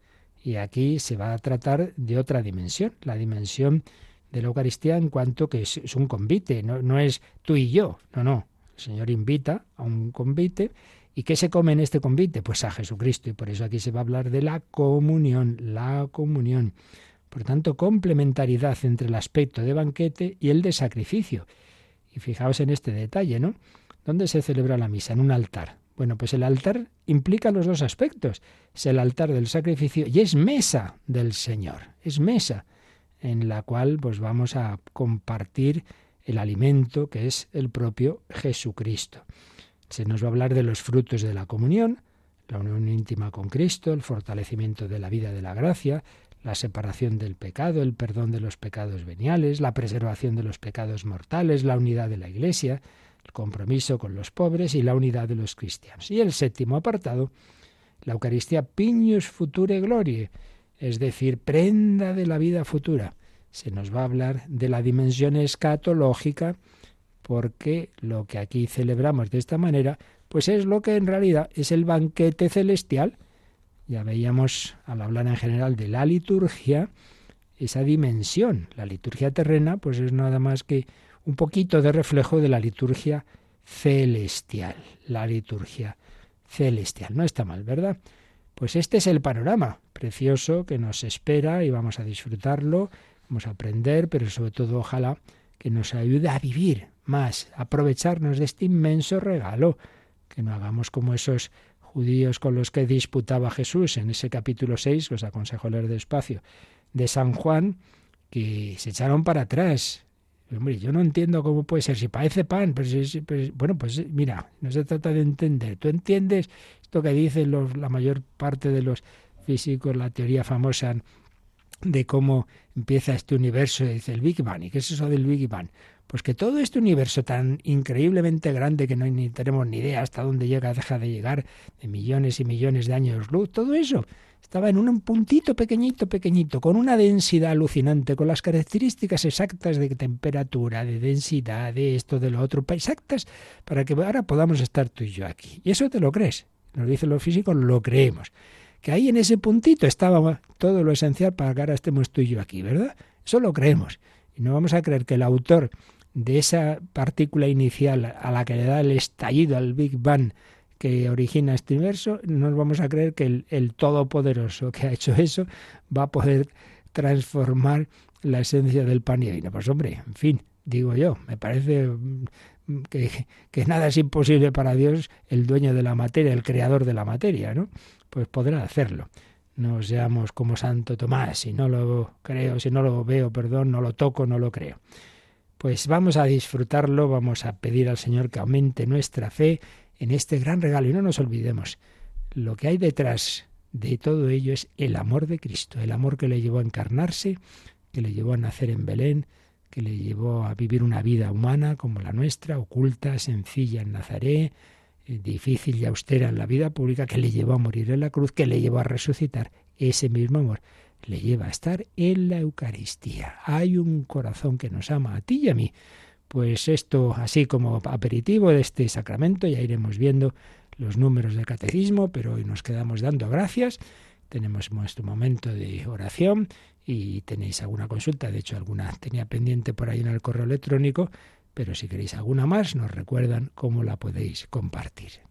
Y aquí se va a tratar de otra dimensión, la dimensión de la Eucaristía en cuanto que es, un convite, no, no es tú y yo, no, no. El Señor invita a un convite ¿Y qué se come en este convite? Pues a Jesucristo. Y por eso aquí se va a hablar de la comunión, la comunión. Por tanto, complementariedad entre el aspecto de banquete y el de sacrificio. Y fijaos en este detalle, ¿no? ¿Dónde se celebra la misa? En un altar. Bueno, pues el altar implica los dos aspectos. Es el altar del sacrificio y es mesa del Señor. Es mesa en la cual pues vamos a compartir el alimento que es el propio Jesucristo. Se nos va a hablar de los frutos de la comunión, la unión íntima con Cristo, el fortalecimiento de la vida de la gracia, la separación del pecado, el perdón de los pecados veniales, la preservación de los pecados mortales, la unidad de la Iglesia, el compromiso con los pobres y la unidad de los cristianos. Y el séptimo apartado, la Eucaristía piñus future glorie, es decir, prenda de la vida futura. Se nos va a hablar de la dimensión escatológica, porque lo que aquí celebramos de esta manera, pues es lo que en realidad es el banquete celestial ya veíamos al hablar en general de la liturgia, esa dimensión. La liturgia terrena, pues es nada más que un poquito de reflejo de la liturgia celestial. La liturgia celestial. No está mal, ¿verdad? Pues este es el panorama precioso que nos espera y vamos a disfrutarlo, vamos a aprender, pero sobre todo ojalá que nos ayude a vivir más, aprovecharnos de este inmenso regalo, que no hagamos como esos judíos con los que disputaba Jesús en ese capítulo 6, os aconsejo leer despacio, de San Juan, que se echaron para atrás. Hombre, yo no entiendo cómo puede ser, si parece pan, pero, bueno, pues mira, no se trata de entender. Tú entiendes esto que dicen los, la mayor parte de los físicos, la teoría famosa de cómo empieza este universo, dice el Big Bang. ¿Y qué es eso del Big Bang? Pues que todo este universo tan increíblemente grande que no ni tenemos ni idea hasta dónde llega, deja de llegar, de millones y millones de años luz, todo eso estaba en un puntito pequeñito, pequeñito, con una densidad alucinante, con las características exactas de temperatura, de densidad, de esto, de lo otro, exactas, para que ahora podamos estar tú y yo aquí. Y eso te lo crees. Nos dicen los físicos, lo creemos. Que ahí en ese puntito estaba todo lo esencial para que ahora estemos tú y yo aquí, ¿verdad? Eso lo creemos. Y no vamos a creer que el autor de esa partícula inicial a la que le da el estallido al Big Bang que origina este universo, no nos vamos a creer que el, el Todopoderoso que ha hecho eso va a poder transformar la esencia del pan y vino. Pues hombre, en fin, digo yo, me parece mm, que, que, nada es imposible para Dios, el dueño de la materia, el creador de la materia, ¿no? Pues podrá hacerlo. No seamos como Santo Tomás, si no lo creo, si no lo veo, perdón, no lo toco, no lo creo. Pues vamos a disfrutarlo, vamos a pedir al Señor que aumente nuestra fe en este gran regalo y no nos olvidemos lo que hay detrás de todo ello es el amor de Cristo, el amor que le llevó a encarnarse, que le llevó a nacer en Belén, que le llevó a vivir una vida humana como la nuestra, oculta, sencilla en Nazaret, eh, difícil y austera en la vida pública, que le llevó a morir en la cruz, que le llevó a resucitar. Ese mismo amor le lleva a estar en la Eucaristía. Hay un corazón que nos ama a ti y a mí. Pues esto, así como aperitivo de este sacramento, ya iremos viendo los números del catecismo, pero hoy nos quedamos dando gracias. Tenemos nuestro momento de oración y tenéis alguna consulta, de hecho alguna tenía pendiente por ahí en el correo electrónico, pero si queréis alguna más nos recuerdan cómo la podéis compartir.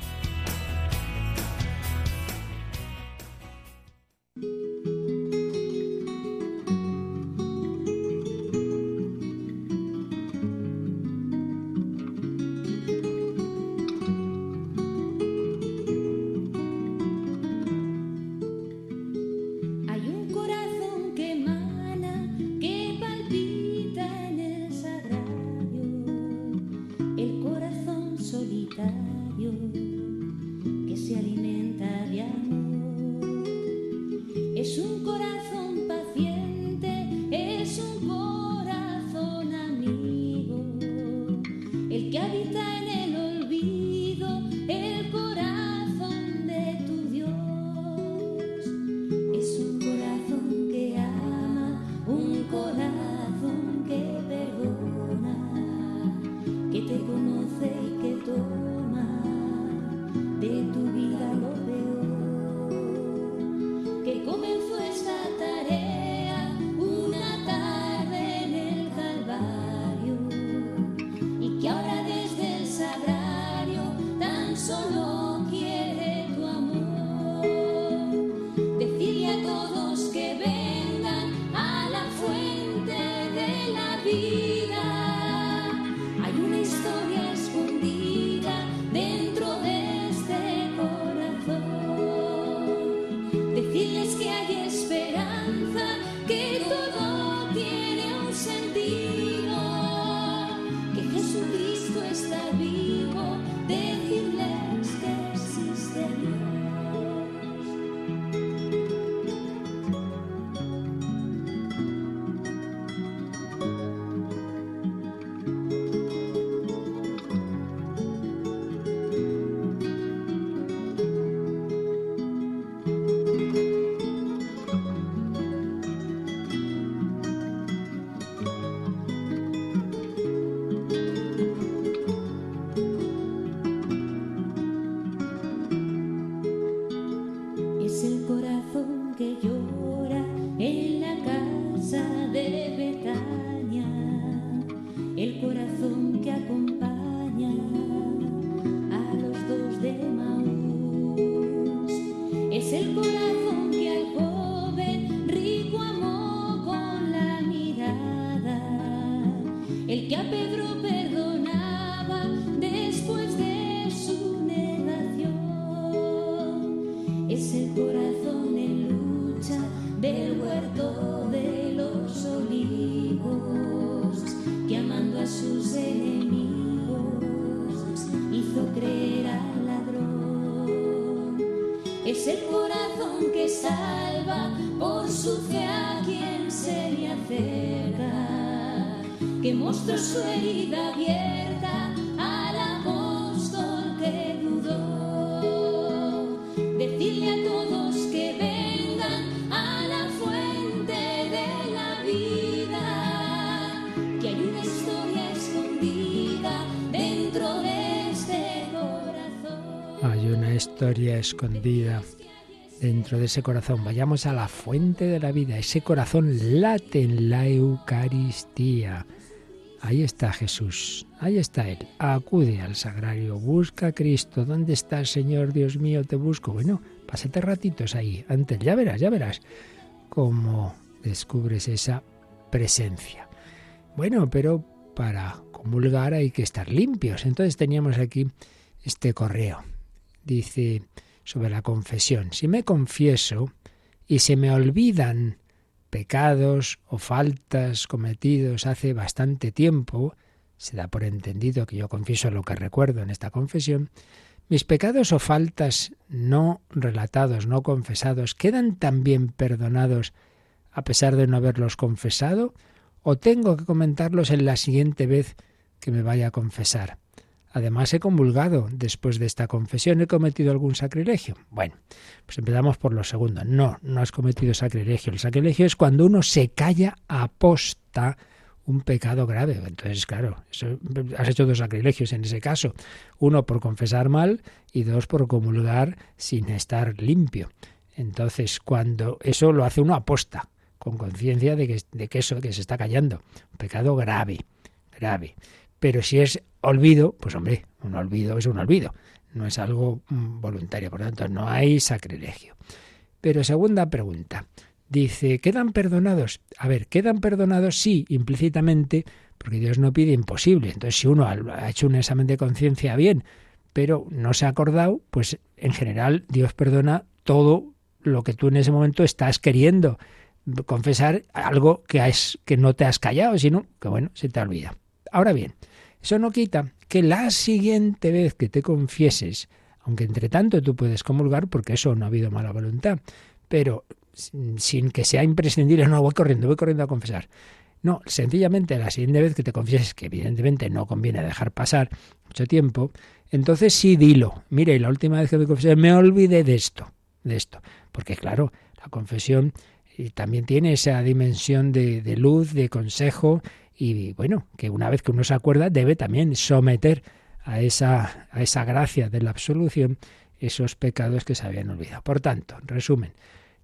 escondida dentro de ese corazón. Vayamos a la fuente de la vida. Ese corazón late en la Eucaristía. Ahí está Jesús, ahí está Él. Acude al sagrario, busca a Cristo. ¿Dónde está Señor Dios mío? Te busco. Bueno, pásate ratitos ahí, antes, ya verás, ya verás cómo descubres esa presencia. Bueno, pero para comulgar hay que estar limpios. Entonces teníamos aquí este correo. Dice sobre la confesión, si me confieso y se me olvidan pecados o faltas cometidos hace bastante tiempo, se da por entendido que yo confieso lo que recuerdo en esta confesión, mis pecados o faltas no relatados, no confesados, ¿quedan también perdonados a pesar de no haberlos confesado? ¿O tengo que comentarlos en la siguiente vez que me vaya a confesar? Además he convulgado después de esta confesión. ¿He cometido algún sacrilegio? Bueno, pues empezamos por lo segundo. No, no has cometido sacrilegio. El sacrilegio es cuando uno se calla aposta un pecado grave. Entonces, claro, has hecho dos sacrilegios en ese caso. Uno por confesar mal y dos por comulgar sin estar limpio. Entonces, cuando eso lo hace uno aposta, con conciencia de que, de que eso, que se está callando. Un pecado grave, grave. Pero si es olvido, pues hombre, un olvido es un olvido, no es algo mm, voluntario, por lo tanto no hay sacrilegio. Pero segunda pregunta, dice, ¿quedan perdonados? A ver, ¿quedan perdonados? Sí, implícitamente, porque Dios no pide imposible. Entonces, si uno ha hecho un examen de conciencia bien, pero no se ha acordado, pues en general Dios perdona todo lo que tú en ese momento estás queriendo confesar algo que, que no te has callado, sino que bueno, se te olvida. Ahora bien, eso no quita que la siguiente vez que te confieses, aunque entre tanto tú puedes comulgar porque eso no ha habido mala voluntad, pero sin que sea imprescindible, no voy corriendo, voy corriendo a confesar. No, sencillamente la siguiente vez que te confieses, que evidentemente no conviene dejar pasar mucho tiempo, entonces sí dilo. Mire, la última vez que me confesé me olvidé de esto, de esto. Porque claro, la confesión eh, también tiene esa dimensión de, de luz, de consejo y bueno, que una vez que uno se acuerda debe también someter a esa, a esa gracia de la absolución esos pecados que se habían olvidado. Por tanto, resumen,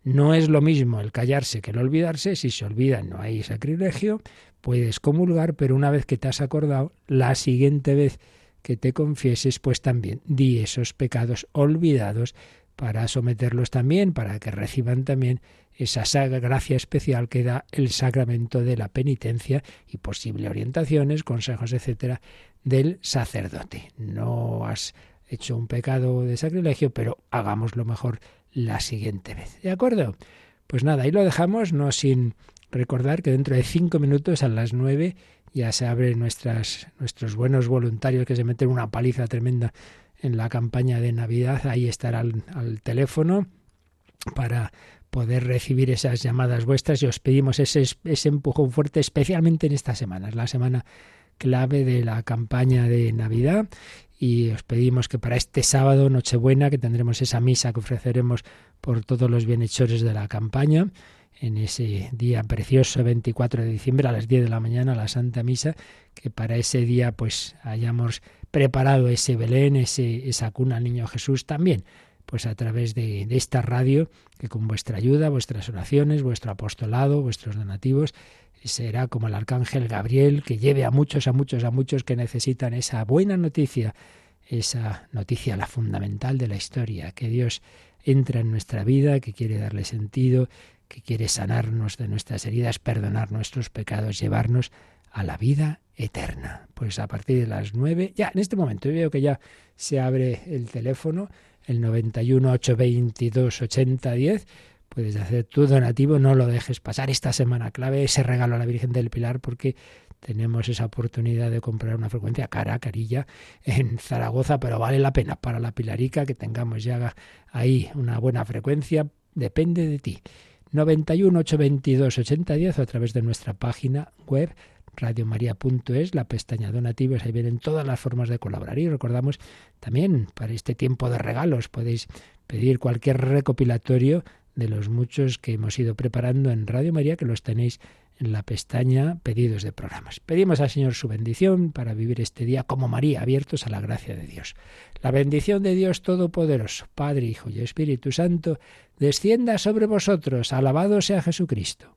no es lo mismo el callarse que el olvidarse, si se olvida no hay sacrilegio, puedes comulgar, pero una vez que te has acordado, la siguiente vez que te confieses, pues también di esos pecados olvidados para someterlos también, para que reciban también esa gracia especial que da el sacramento de la penitencia y posible orientaciones, consejos, etcétera, del sacerdote. No has hecho un pecado de sacrilegio, pero hagámoslo mejor la siguiente vez. ¿De acuerdo? Pues nada, ahí lo dejamos, no sin recordar que dentro de cinco minutos a las nueve ya se abren nuestras, nuestros buenos voluntarios que se meten una paliza tremenda en la campaña de Navidad. Ahí estará al teléfono para poder recibir esas llamadas vuestras y os pedimos ese, ese empujón fuerte, especialmente en esta semana. Es la semana clave de la campaña de Navidad y os pedimos que para este sábado, Nochebuena, que tendremos esa misa que ofreceremos por todos los bienhechores de la campaña, en ese día precioso 24 de diciembre a las 10 de la mañana la Santa Misa, que para ese día pues hayamos preparado ese Belén, ese, esa cuna al Niño Jesús también pues a través de, esta radio, que con vuestra ayuda, vuestras oraciones, vuestro apostolado, vuestros donativos, será como el arcángel Gabriel que lleve a muchos, a muchos, a muchos que necesitan esa buena noticia, esa noticia la fundamental de la historia, que Dios entra en nuestra vida, que quiere darle sentido, que quiere sanarnos de nuestras heridas, perdonar nuestros pecados, llevarnos a la vida eterna. Pues a partir de las nueve, ya en este momento, yo veo que ya se abre el teléfono el 91 822 8010. Puedes hacer tu donativo, no lo dejes pasar esta semana clave, ese regalo a la Virgen del Pilar, porque tenemos esa oportunidad de comprar una frecuencia cara, carilla, en Zaragoza, pero vale la pena para la Pilarica que tengamos ya ahí una buena frecuencia, depende de ti. 91 822 8010 o a través de nuestra página web radiomaria.es, la pestaña donativos, ahí vienen todas las formas de colaborar. Y recordamos también, para este tiempo de regalos, podéis pedir cualquier recopilatorio de los muchos que hemos ido preparando en Radio María, que los tenéis en la pestaña Pedidos de programas. Pedimos al Señor su bendición para vivir este día como María, abiertos a la gracia de Dios. La bendición de Dios Todopoderoso, Padre, Hijo y Espíritu Santo, descienda sobre vosotros. Alabado sea Jesucristo.